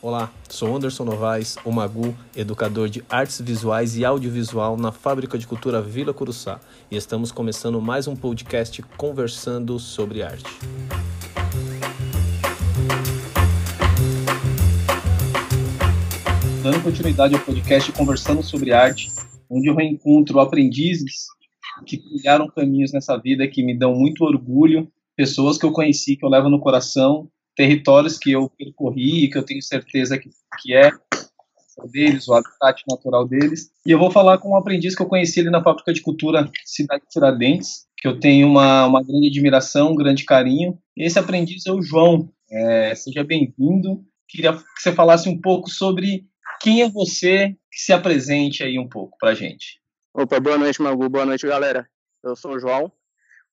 Olá, sou Anderson Novaes, o Magu, educador de artes visuais e audiovisual na Fábrica de Cultura Vila Curuçá, e estamos começando mais um podcast conversando sobre arte. Dando continuidade ao podcast Conversando sobre Arte, onde eu reencontro aprendizes que criaram caminhos nessa vida que me dão muito orgulho, pessoas que eu conheci, que eu levo no coração territórios que eu percorri e que eu tenho certeza que, que é deles, o habitat natural deles. E eu vou falar com um aprendiz que eu conheci ali na Fábrica de Cultura Cidade Tiradentes, que eu tenho uma, uma grande admiração, um grande carinho. Esse aprendiz é o João. É, seja bem-vindo. Queria que você falasse um pouco sobre quem é você, que se apresente aí um pouco para gente. Opa, boa noite, Magu. Boa noite, galera. Eu sou o João,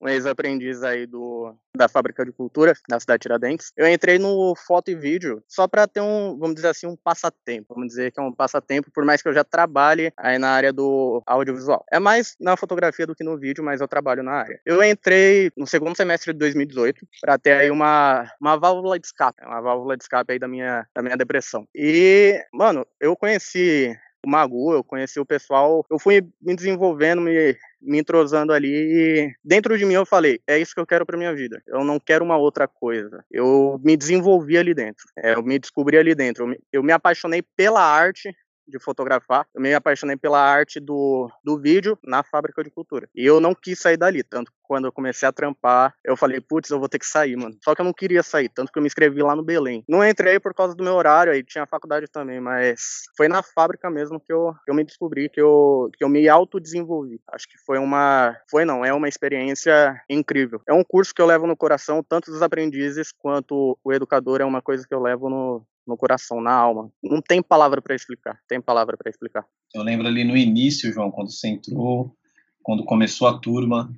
um ex-aprendiz aí do, da Fábrica de Cultura da cidade de Tiradentes. Eu entrei no foto e vídeo só para ter um, vamos dizer assim, um passatempo. Vamos dizer que é um passatempo, por mais que eu já trabalhe aí na área do audiovisual. É mais na fotografia do que no vídeo, mas eu trabalho na área. Eu entrei no segundo semestre de 2018 para ter aí uma, uma válvula de escape, uma válvula de escape aí da minha, da minha depressão. E, mano, eu conheci o Magu, eu conheci o pessoal, eu fui me desenvolvendo, me, me entrosando ali e dentro de mim eu falei, é isso que eu quero para minha vida. Eu não quero uma outra coisa. Eu me desenvolvi ali dentro. É, eu me descobri ali dentro. Eu me, eu me apaixonei pela arte de fotografar, eu me apaixonei pela arte do, do vídeo na fábrica de cultura. E eu não quis sair dali, tanto quando eu comecei a trampar, eu falei, putz, eu vou ter que sair, mano. Só que eu não queria sair, tanto que eu me inscrevi lá no Belém. Não entrei por causa do meu horário, aí tinha faculdade também, mas foi na fábrica mesmo que eu, que eu me descobri, que eu, que eu me autodesenvolvi. Acho que foi uma, foi não, é uma experiência incrível. É um curso que eu levo no coração, tanto dos aprendizes quanto o educador é uma coisa que eu levo no, no coração, na alma. Não tem palavra para explicar. Tem palavra para explicar. Eu lembro ali no início, João, quando você entrou, quando começou a turma,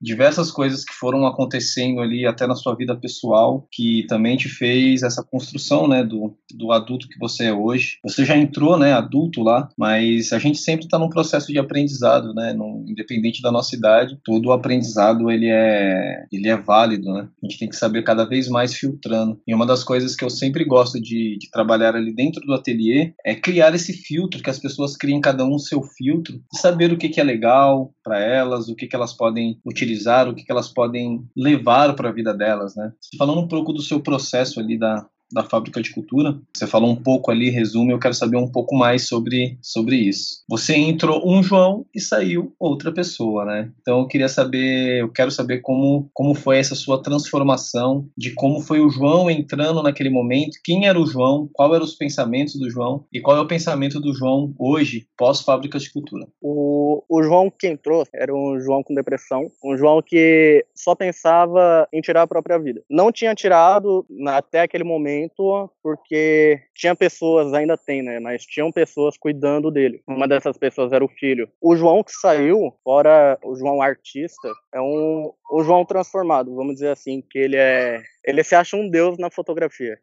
diversas coisas que foram acontecendo ali até na sua vida pessoal que também te fez essa construção, né, do, do adulto que você é hoje. Você já entrou, né, adulto lá, mas a gente sempre está num processo de aprendizado, né, no, independente da nossa idade, todo o aprendizado ele é ele é válido, né. A gente tem que saber cada vez mais filtrando. E uma das coisas que eu sempre gosto de, de trabalhar ali dentro do ateliê é criar esse filtro, que as pessoas criem cada um o seu filtro, e saber o que, que é legal para elas, o que, que elas podem utilizar utilizar, o que, que elas podem levar para a vida delas, né? Falando um pouco do seu processo ali da, da fábrica de cultura. Você falou um pouco ali, resume, eu quero saber um pouco mais sobre, sobre isso. Você entrou um João e saiu outra pessoa, né? Então eu queria saber, eu quero saber como, como foi essa sua transformação, de como foi o João entrando naquele momento, quem era o João, qual eram os pensamentos do João e qual é o pensamento do João hoje, pós-fábrica de cultura. O, o João que entrou era um João com depressão, um João que só pensava em tirar a própria vida. Não tinha tirado até aquele momento momento porque tinha pessoas, ainda tem, né? Mas tinham pessoas cuidando dele. Uma dessas pessoas era o filho. O João que saiu, fora o João artista, é um o João transformado, vamos dizer assim, que ele é ele se acha um deus na fotografia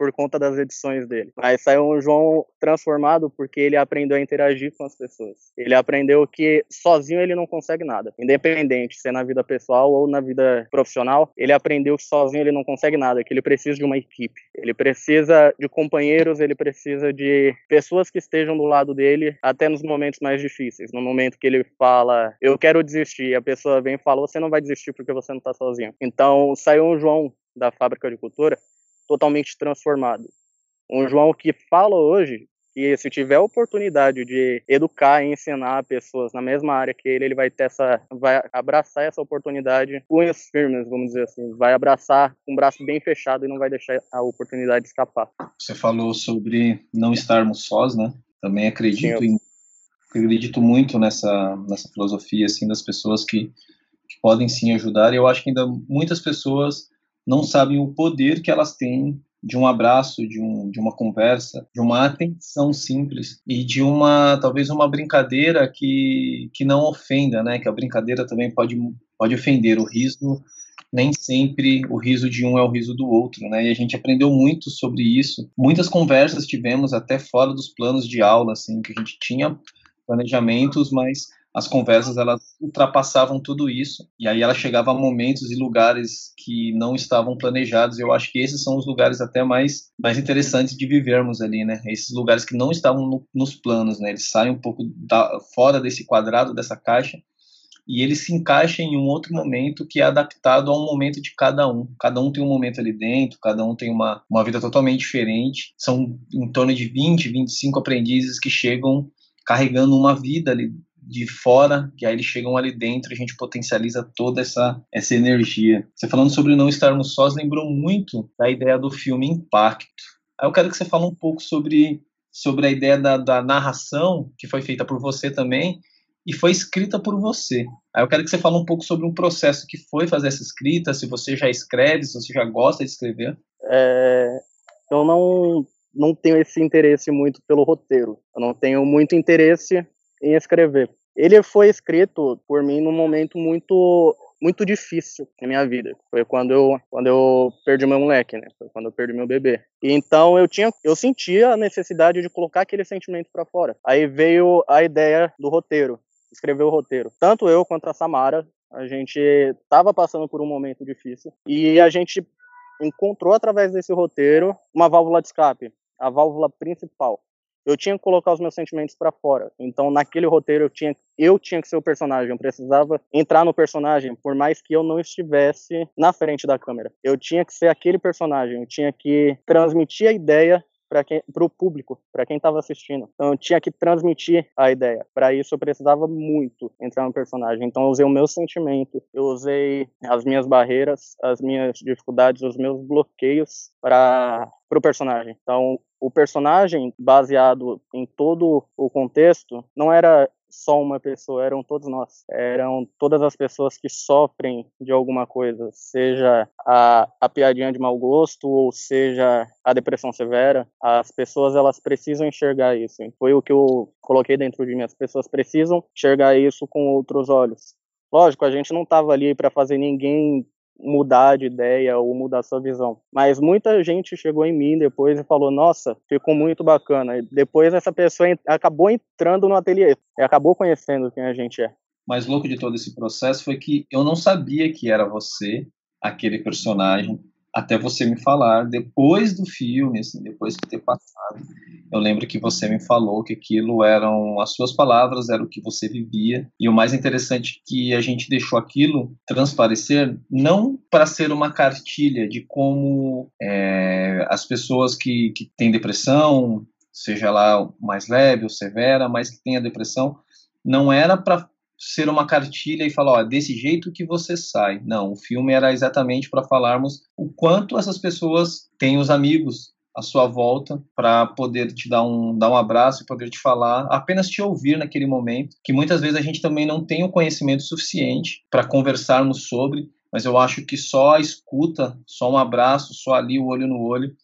por conta das edições dele. Mas saiu um João transformado porque ele aprendeu a interagir com as pessoas. Ele aprendeu que sozinho ele não consegue nada, independente se é na vida pessoal ou na vida profissional. Ele aprendeu que sozinho ele não consegue nada, que ele precisa de uma equipe. Ele precisa de companheiros, ele precisa de pessoas que estejam do lado dele até nos momentos mais difíceis. No momento que ele fala, eu quero desistir, a pessoa vem e fala, você não vai desistir porque você não está sozinho. Então saiu um João da fábrica de cultura totalmente transformado. Um João que fala hoje que se tiver oportunidade de educar e ensinar pessoas na mesma área que ele, ele vai ter essa, vai abraçar essa oportunidade com unhas firmes, vamos dizer assim, vai abraçar com o braço bem fechado e não vai deixar a oportunidade escapar. Você falou sobre não estarmos sós, né? Também acredito Sim, eu... em, acredito muito nessa nessa filosofia assim das pessoas que, que podem sim ajudar. E eu acho que ainda muitas pessoas não sabem o poder que elas têm de um abraço, de, um, de uma conversa, de uma atenção simples e de uma talvez uma brincadeira que, que não ofenda, né? Que a brincadeira também pode pode ofender o riso. Nem sempre o riso de um é o riso do outro, né? E a gente aprendeu muito sobre isso. Muitas conversas tivemos até fora dos planos de aula, assim, que a gente tinha planejamentos, mas as conversas elas ultrapassavam tudo isso e aí ela chegava a momentos e lugares que não estavam planejados. Eu acho que esses são os lugares até mais mais interessantes de vivermos ali, né? Esses lugares que não estavam no, nos planos, né? Eles saem um pouco da, fora desse quadrado dessa caixa e ele se encaixa em um outro momento que é adaptado ao momento de cada um. Cada um tem um momento ali dentro, cada um tem uma, uma vida totalmente diferente. São em torno de 20, 25 aprendizes que chegam carregando uma vida ali de fora, que aí eles chegam ali dentro, a gente potencializa toda essa, essa energia. Você falando sobre não estarmos sós, lembrou muito da ideia do filme Impacto. Aí eu quero que você fale um pouco sobre, sobre a ideia da, da narração, que foi feita por você também, e foi escrita por você. Aí eu quero que você fale um pouco sobre um processo que foi fazer essa escrita, se você já escreve, se você já gosta de escrever. É, eu não, não tenho esse interesse muito pelo roteiro. Eu não tenho muito interesse em escrever. Ele foi escrito por mim num momento muito muito difícil na minha vida. Foi quando eu quando eu perdi meu moleque, né? Foi quando eu perdi meu bebê. E então eu tinha eu sentia a necessidade de colocar aquele sentimento para fora. Aí veio a ideia do roteiro, escrever o roteiro. Tanto eu quanto a Samara, a gente estava passando por um momento difícil e a gente encontrou através desse roteiro uma válvula de escape, a válvula principal eu tinha que colocar os meus sentimentos para fora. Então, naquele roteiro, eu tinha, eu tinha que ser o personagem. Eu precisava entrar no personagem, por mais que eu não estivesse na frente da câmera. Eu tinha que ser aquele personagem. Eu tinha que transmitir a ideia para o público, para quem estava assistindo. Então eu tinha que transmitir a ideia. Para isso eu precisava muito entrar no personagem. Então eu usei o meu sentimento, eu usei as minhas barreiras, as minhas dificuldades, os meus bloqueios para o personagem. Então o personagem, baseado em todo o contexto, não era só uma pessoa, eram todos nós. Eram todas as pessoas que sofrem de alguma coisa, seja a, a piadinha de mau gosto ou seja a depressão severa. As pessoas elas precisam enxergar isso. Foi o que eu coloquei dentro de mim. As pessoas precisam enxergar isso com outros olhos. Lógico, a gente não estava ali para fazer ninguém mudar de ideia ou mudar sua visão. Mas muita gente chegou em mim depois e falou: Nossa, ficou muito bacana. E depois essa pessoa acabou entrando no ateliê e acabou conhecendo quem a gente é. Mais louco de todo esse processo foi que eu não sabia que era você, aquele personagem, até você me falar depois do filme, assim, depois de ter passado. Eu lembro que você me falou que aquilo eram as suas palavras, era o que você vivia. E o mais interessante é que a gente deixou aquilo transparecer não para ser uma cartilha de como é, as pessoas que, que têm depressão, seja lá mais leve ou severa, mas que têm a depressão, não era para ser uma cartilha e falar, ó, desse jeito que você sai. Não, o filme era exatamente para falarmos o quanto essas pessoas têm os amigos à sua volta para poder te dar um, dar um abraço e poder te falar, apenas te ouvir naquele momento, que muitas vezes a gente também não tem o conhecimento suficiente para conversarmos sobre, mas eu acho que só a escuta, só um abraço, só ali o olho no olho,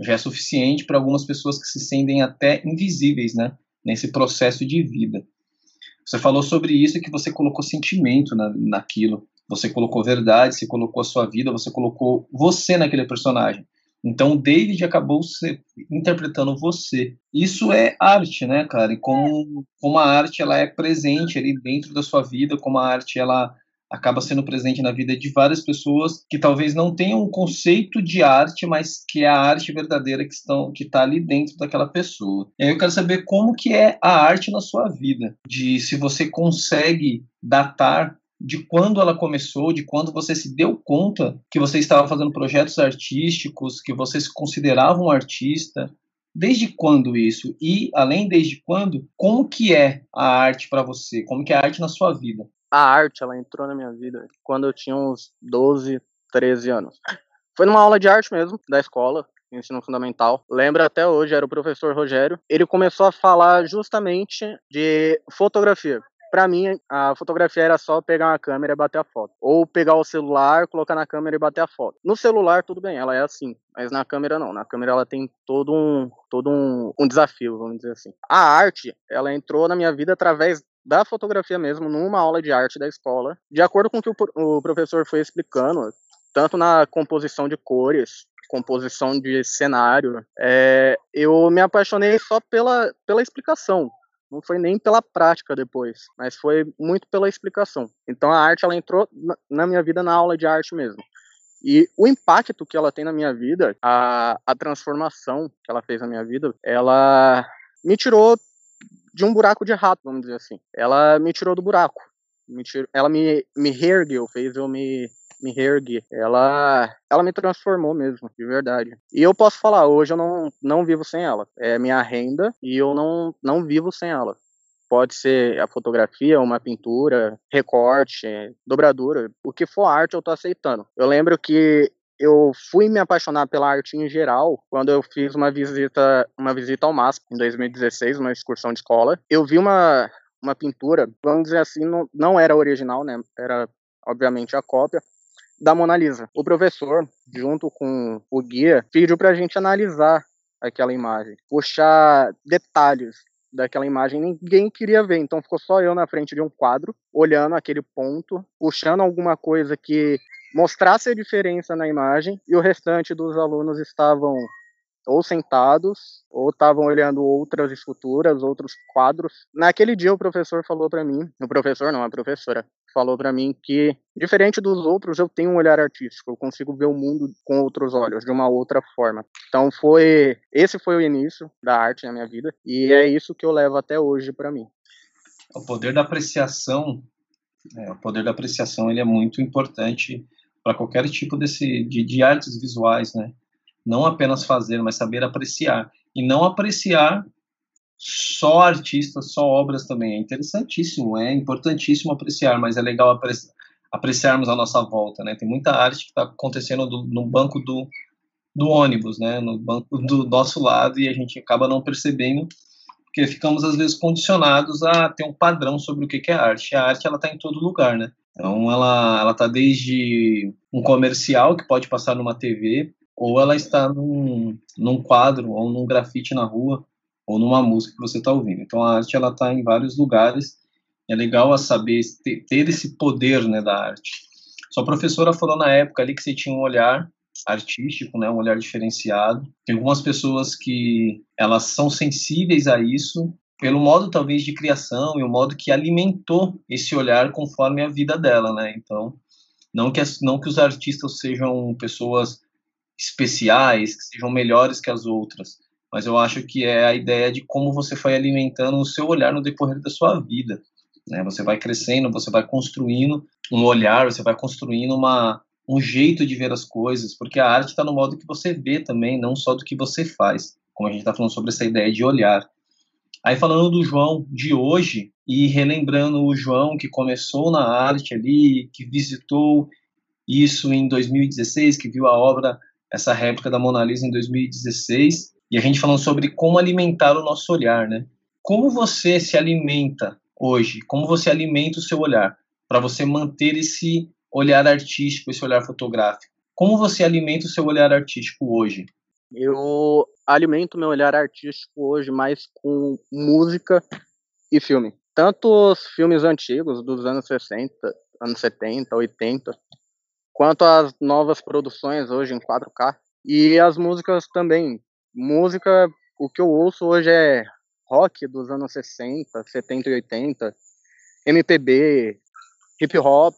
já é suficiente para algumas pessoas que se sentem até invisíveis, né, nesse processo de vida. Você falou sobre isso e que você colocou sentimento na, naquilo. Você colocou verdade, você colocou a sua vida, você colocou você naquele personagem. Então o David acabou se, interpretando você. Isso é arte, né, cara? E como, como a arte ela é presente ali dentro da sua vida, como a arte ela acaba sendo presente na vida de várias pessoas que talvez não tenham um conceito de arte, mas que é a arte verdadeira que estão que está ali dentro daquela pessoa. E aí eu quero saber como que é a arte na sua vida, de se você consegue datar de quando ela começou, de quando você se deu conta que você estava fazendo projetos artísticos, que você se considerava um artista, Desde quando isso? E, além desde quando, como que é a arte para você? Como que é a arte na sua vida? A arte, ela entrou na minha vida quando eu tinha uns 12, 13 anos. Foi numa aula de arte mesmo, da escola, ensino fundamental. Lembro até hoje, era o professor Rogério. Ele começou a falar justamente de fotografia. Para mim, a fotografia era só pegar uma câmera e bater a foto. Ou pegar o celular, colocar na câmera e bater a foto. No celular, tudo bem, ela é assim. Mas na câmera, não. Na câmera, ela tem todo um, todo um, um desafio, vamos dizer assim. A arte, ela entrou na minha vida através da fotografia mesmo, numa aula de arte da escola, de acordo com o que o, professor foi explicando, tanto na composição de cores, composição de cenário, é, eu me apaixonei só pela, pela explicação, não foi nem pela prática depois, mas foi muito pela explicação. Então a arte ela entrou na minha vida na aula de arte mesmo. E o impacto que ela tem na minha vida, a, a transformação que ela fez na minha vida, ela me tirou de um buraco de rato, vamos dizer assim. Ela me tirou do buraco. Me tirou, ela me, me reergueu, fez eu me, me reerguer. Ela, ela me transformou mesmo, de verdade. E eu posso falar, hoje eu não, não vivo sem ela. É minha renda e eu não, não vivo sem ela. Pode ser a fotografia, uma pintura, recorte, dobradura, o que for arte eu tô aceitando. Eu lembro que eu fui me apaixonar pela arte em geral quando eu fiz uma visita, uma visita ao MASP em 2016, uma excursão de escola. Eu vi uma uma pintura, vamos dizer assim, não, não era original, né? Era obviamente a cópia da Mona Lisa. O professor, junto com o guia, pediu para a gente analisar aquela imagem, puxar detalhes daquela imagem, ninguém queria ver, então ficou só eu na frente de um quadro, olhando aquele ponto, puxando alguma coisa que mostrasse a diferença na imagem, e o restante dos alunos estavam ou sentados, ou estavam olhando outras esculturas, outros quadros. Naquele dia o professor falou para mim, o professor não, a professora, falou para mim que diferente dos outros eu tenho um olhar artístico, eu consigo ver o mundo com outros olhos, de uma outra forma. Então foi, esse foi o início da arte na minha vida e é isso que eu levo até hoje para mim. O poder da apreciação, é, o poder da apreciação ele é muito importante para qualquer tipo desse de, de artes visuais, né? Não apenas fazer, mas saber apreciar. E não apreciar só artistas, só obras também. É interessantíssimo, é importantíssimo apreciar, mas é legal apre apreciarmos a nossa volta, né? Tem muita arte que está acontecendo do, no banco do, do ônibus, né? No banco do nosso lado e a gente acaba não percebendo porque ficamos às vezes condicionados a ter um padrão sobre o que é arte. A arte ela está em todo lugar, né? Então ela ela está desde um comercial que pode passar numa TV ou ela está num, num quadro ou num grafite na rua ou numa música que você está ouvindo. Então a arte ela está em vários lugares. É legal a saber ter esse poder né, da arte. Sua professora falou na época ali que você tinha um olhar artístico, né, um olhar diferenciado. Tem algumas pessoas que elas são sensíveis a isso pelo modo talvez de criação e o modo que alimentou esse olhar conforme a vida dela, né? Então, não que as, não que os artistas sejam pessoas especiais, que sejam melhores que as outras, mas eu acho que é a ideia de como você foi alimentando o seu olhar no decorrer da sua vida. Né? Você vai crescendo, você vai construindo um olhar, você vai construindo uma, um jeito de ver as coisas, porque a arte está no modo que você vê também, não só do que você faz, como a gente está falando sobre essa ideia de olhar. Aí falando do João de hoje e relembrando o João que começou na arte ali, que visitou isso em 2016, que viu a obra essa réplica da Mona Lisa em 2016, e a gente falando sobre como alimentar o nosso olhar, né? Como você se alimenta hoje? Como você alimenta o seu olhar para você manter esse olhar artístico, esse olhar fotográfico? Como você alimenta o seu olhar artístico hoje? Eu alimento meu olhar artístico hoje mais com música e filme. Tanto os filmes antigos dos anos 60, anos 70, 80, quanto às novas produções hoje em 4K. E as músicas também. Música, o que eu ouço hoje é rock dos anos 60, 70 e 80, MPB, hip hop,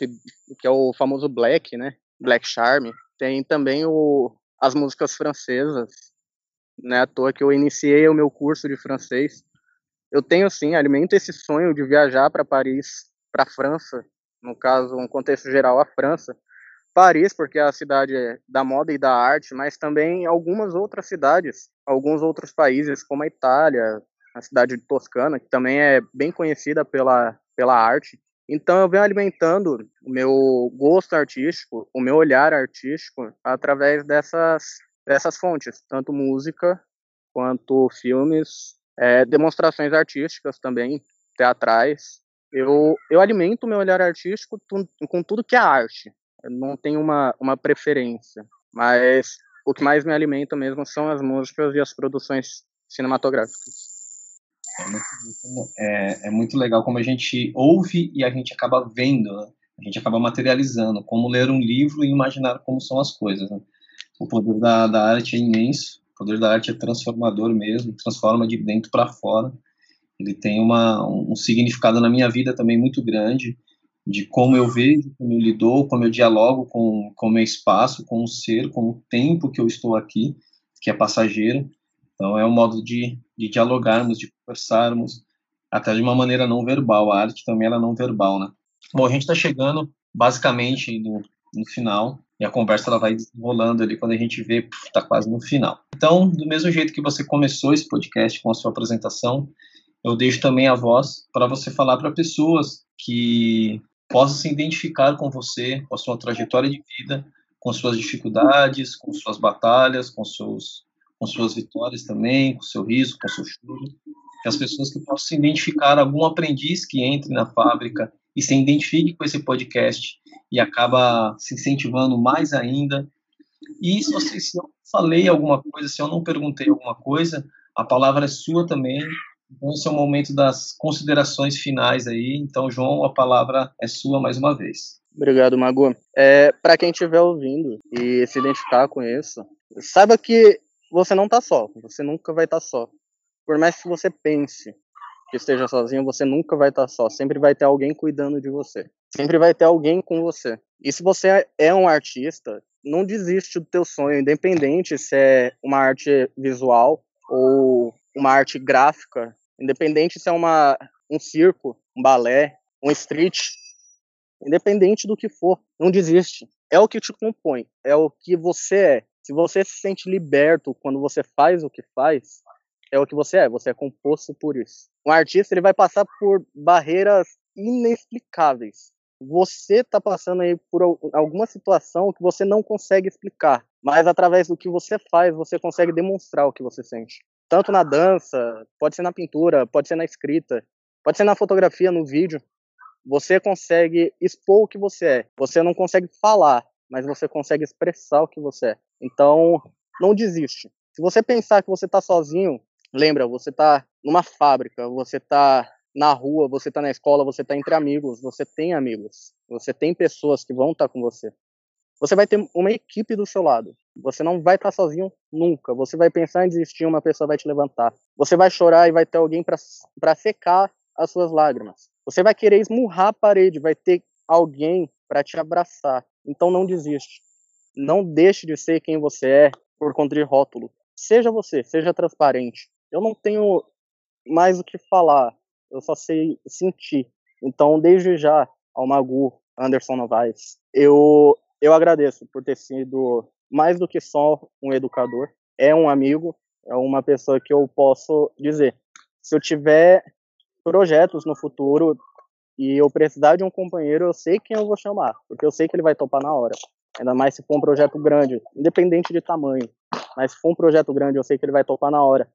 que é o famoso black, né? Black Charm. Tem também o, as músicas francesas, né? À toa que eu iniciei o meu curso de francês. Eu tenho, sim, alimento esse sonho de viajar para Paris, para França, no caso, um contexto geral, a França, Paris, porque é a cidade da moda e da arte, mas também algumas outras cidades, alguns outros países, como a Itália, a cidade de Toscana, que também é bem conhecida pela, pela arte. Então eu venho alimentando o meu gosto artístico, o meu olhar artístico através dessas, dessas fontes, tanto música quanto filmes, é, demonstrações artísticas também, teatrais. Eu, eu alimento meu olhar artístico com tudo que é arte, não tenho uma, uma preferência, mas o que mais me alimenta mesmo são as músicas e as produções cinematográficas. É muito, é, é muito legal como a gente ouve e a gente acaba vendo, né? a gente acaba materializando, como ler um livro e imaginar como são as coisas. Né? O poder da, da arte é imenso, o poder da arte é transformador mesmo, transforma de dentro para fora. Ele tem uma, um significado na minha vida também muito grande, de como eu vejo, como eu lido, como eu dialogo com o meu espaço, com o ser, com o tempo que eu estou aqui, que é passageiro. Então, é um modo de, de dialogarmos, de conversarmos, até de uma maneira não verbal. A arte também ela é não verbal, né? Bom, a gente está chegando basicamente no, no final e a conversa ela vai desenrolando ali quando a gente vê está quase no final. Então, do mesmo jeito que você começou esse podcast com a sua apresentação, eu deixo também a voz para você falar para pessoas que possam se identificar com você, com a sua trajetória de vida, com suas dificuldades, com suas batalhas, com seus com suas vitórias também, com seu riso, com seu choro, que as pessoas que possam se identificar, algum aprendiz que entre na fábrica e se identifique com esse podcast e acaba se incentivando mais ainda. E se, você, se eu falei alguma coisa, se eu não perguntei alguma coisa, a palavra é sua também. Então, esse é o momento das considerações finais aí. Então, João, a palavra é sua mais uma vez. Obrigado, Mago. É, Para quem estiver ouvindo e se identificar com isso, saiba que você não está só. Você nunca vai estar tá só. Por mais que você pense que esteja sozinho, você nunca vai estar tá só. Sempre vai ter alguém cuidando de você. Sempre vai ter alguém com você. E se você é um artista, não desiste do teu sonho, independente se é uma arte visual ou uma arte gráfica, independente se é uma, um circo, um balé, um street, independente do que for, não desiste. É o que te compõe, é o que você é. Se você se sente liberto quando você faz o que faz, é o que você é, você é composto por isso. Um artista ele vai passar por barreiras inexplicáveis. Você está passando aí por alguma situação que você não consegue explicar, mas através do que você faz, você consegue demonstrar o que você sente. Tanto na dança, pode ser na pintura, pode ser na escrita, pode ser na fotografia, no vídeo. Você consegue expor o que você é. Você não consegue falar, mas você consegue expressar o que você é. Então, não desiste. Se você pensar que você está sozinho, Lembra, você tá numa fábrica, você tá na rua, você tá na escola, você tá entre amigos, você tem amigos, você tem pessoas que vão estar tá com você. Você vai ter uma equipe do seu lado. Você não vai estar tá sozinho nunca. Você vai pensar em desistir, uma pessoa vai te levantar. Você vai chorar e vai ter alguém para secar as suas lágrimas. Você vai querer esmurrar a parede, vai ter alguém para te abraçar. Então não desiste. Não deixe de ser quem você é por conta de rótulo. Seja você, seja transparente eu não tenho mais o que falar, eu só sei sentir. Então, desde já, ao Magu, Anderson Novaes, eu, eu agradeço por ter sido mais do que só um educador, é um amigo, é uma pessoa que eu posso dizer. Se eu tiver projetos no futuro e eu precisar de um companheiro, eu sei quem eu vou chamar, porque eu sei que ele vai topar na hora. Ainda mais se for um projeto grande, independente de tamanho. Mas se for um projeto grande, eu sei que ele vai topar na hora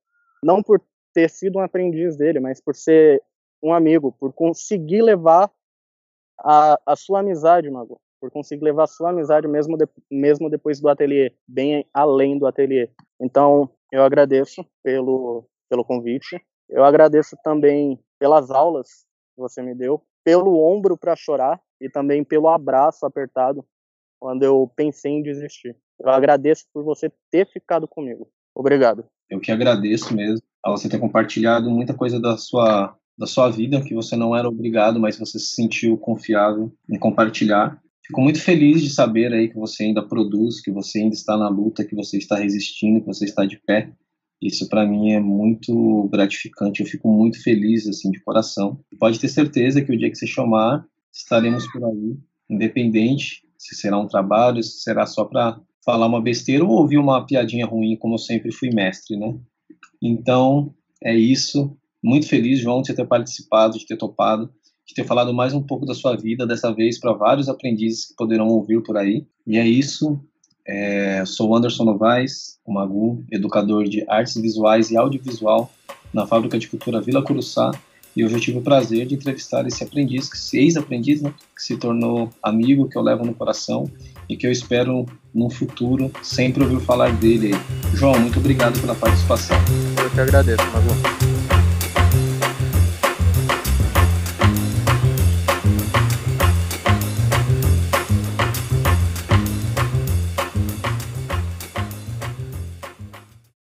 não por ter sido um aprendiz dele, mas por ser um amigo, por conseguir levar a, a sua amizade, Mago, por conseguir levar a sua amizade mesmo, de, mesmo depois do ateliê, bem além do ateliê. Então, eu agradeço pelo, pelo convite, eu agradeço também pelas aulas que você me deu, pelo ombro para chorar e também pelo abraço apertado quando eu pensei em desistir. Eu agradeço por você ter ficado comigo. Obrigado. Eu que agradeço mesmo a você ter compartilhado muita coisa da sua da sua vida que você não era obrigado, mas você se sentiu confiável em compartilhar. Fico muito feliz de saber aí que você ainda produz, que você ainda está na luta, que você está resistindo, que você está de pé. Isso para mim é muito gratificante. Eu fico muito feliz assim de coração. Pode ter certeza que o dia que você chamar, estaremos por aí, independente se será um trabalho, se será só para falar uma besteira ou ouvir uma piadinha ruim, como eu sempre fui mestre, né? Então, é isso. Muito feliz, João, de ter participado, de ter topado, de ter falado mais um pouco da sua vida, dessa vez para vários aprendizes que poderão ouvir por aí. E é isso. É, sou Anderson Novaes, o Magu, educador de artes visuais e audiovisual na Fábrica de Cultura Vila Curuçá. E hoje eu tive o prazer de entrevistar esse aprendiz, ex-aprendiz, né, que se tornou amigo, que eu levo no coração e que eu espero no futuro sempre ouvir falar dele. João, muito obrigado pela participação. Eu que agradeço, Magu.